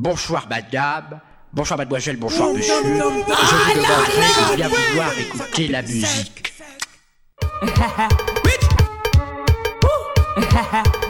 Bonsoir madame, bonsoir mademoiselle, bonsoir monsieur. Je vous ah, demanderai de bien vouloir écouter la musique.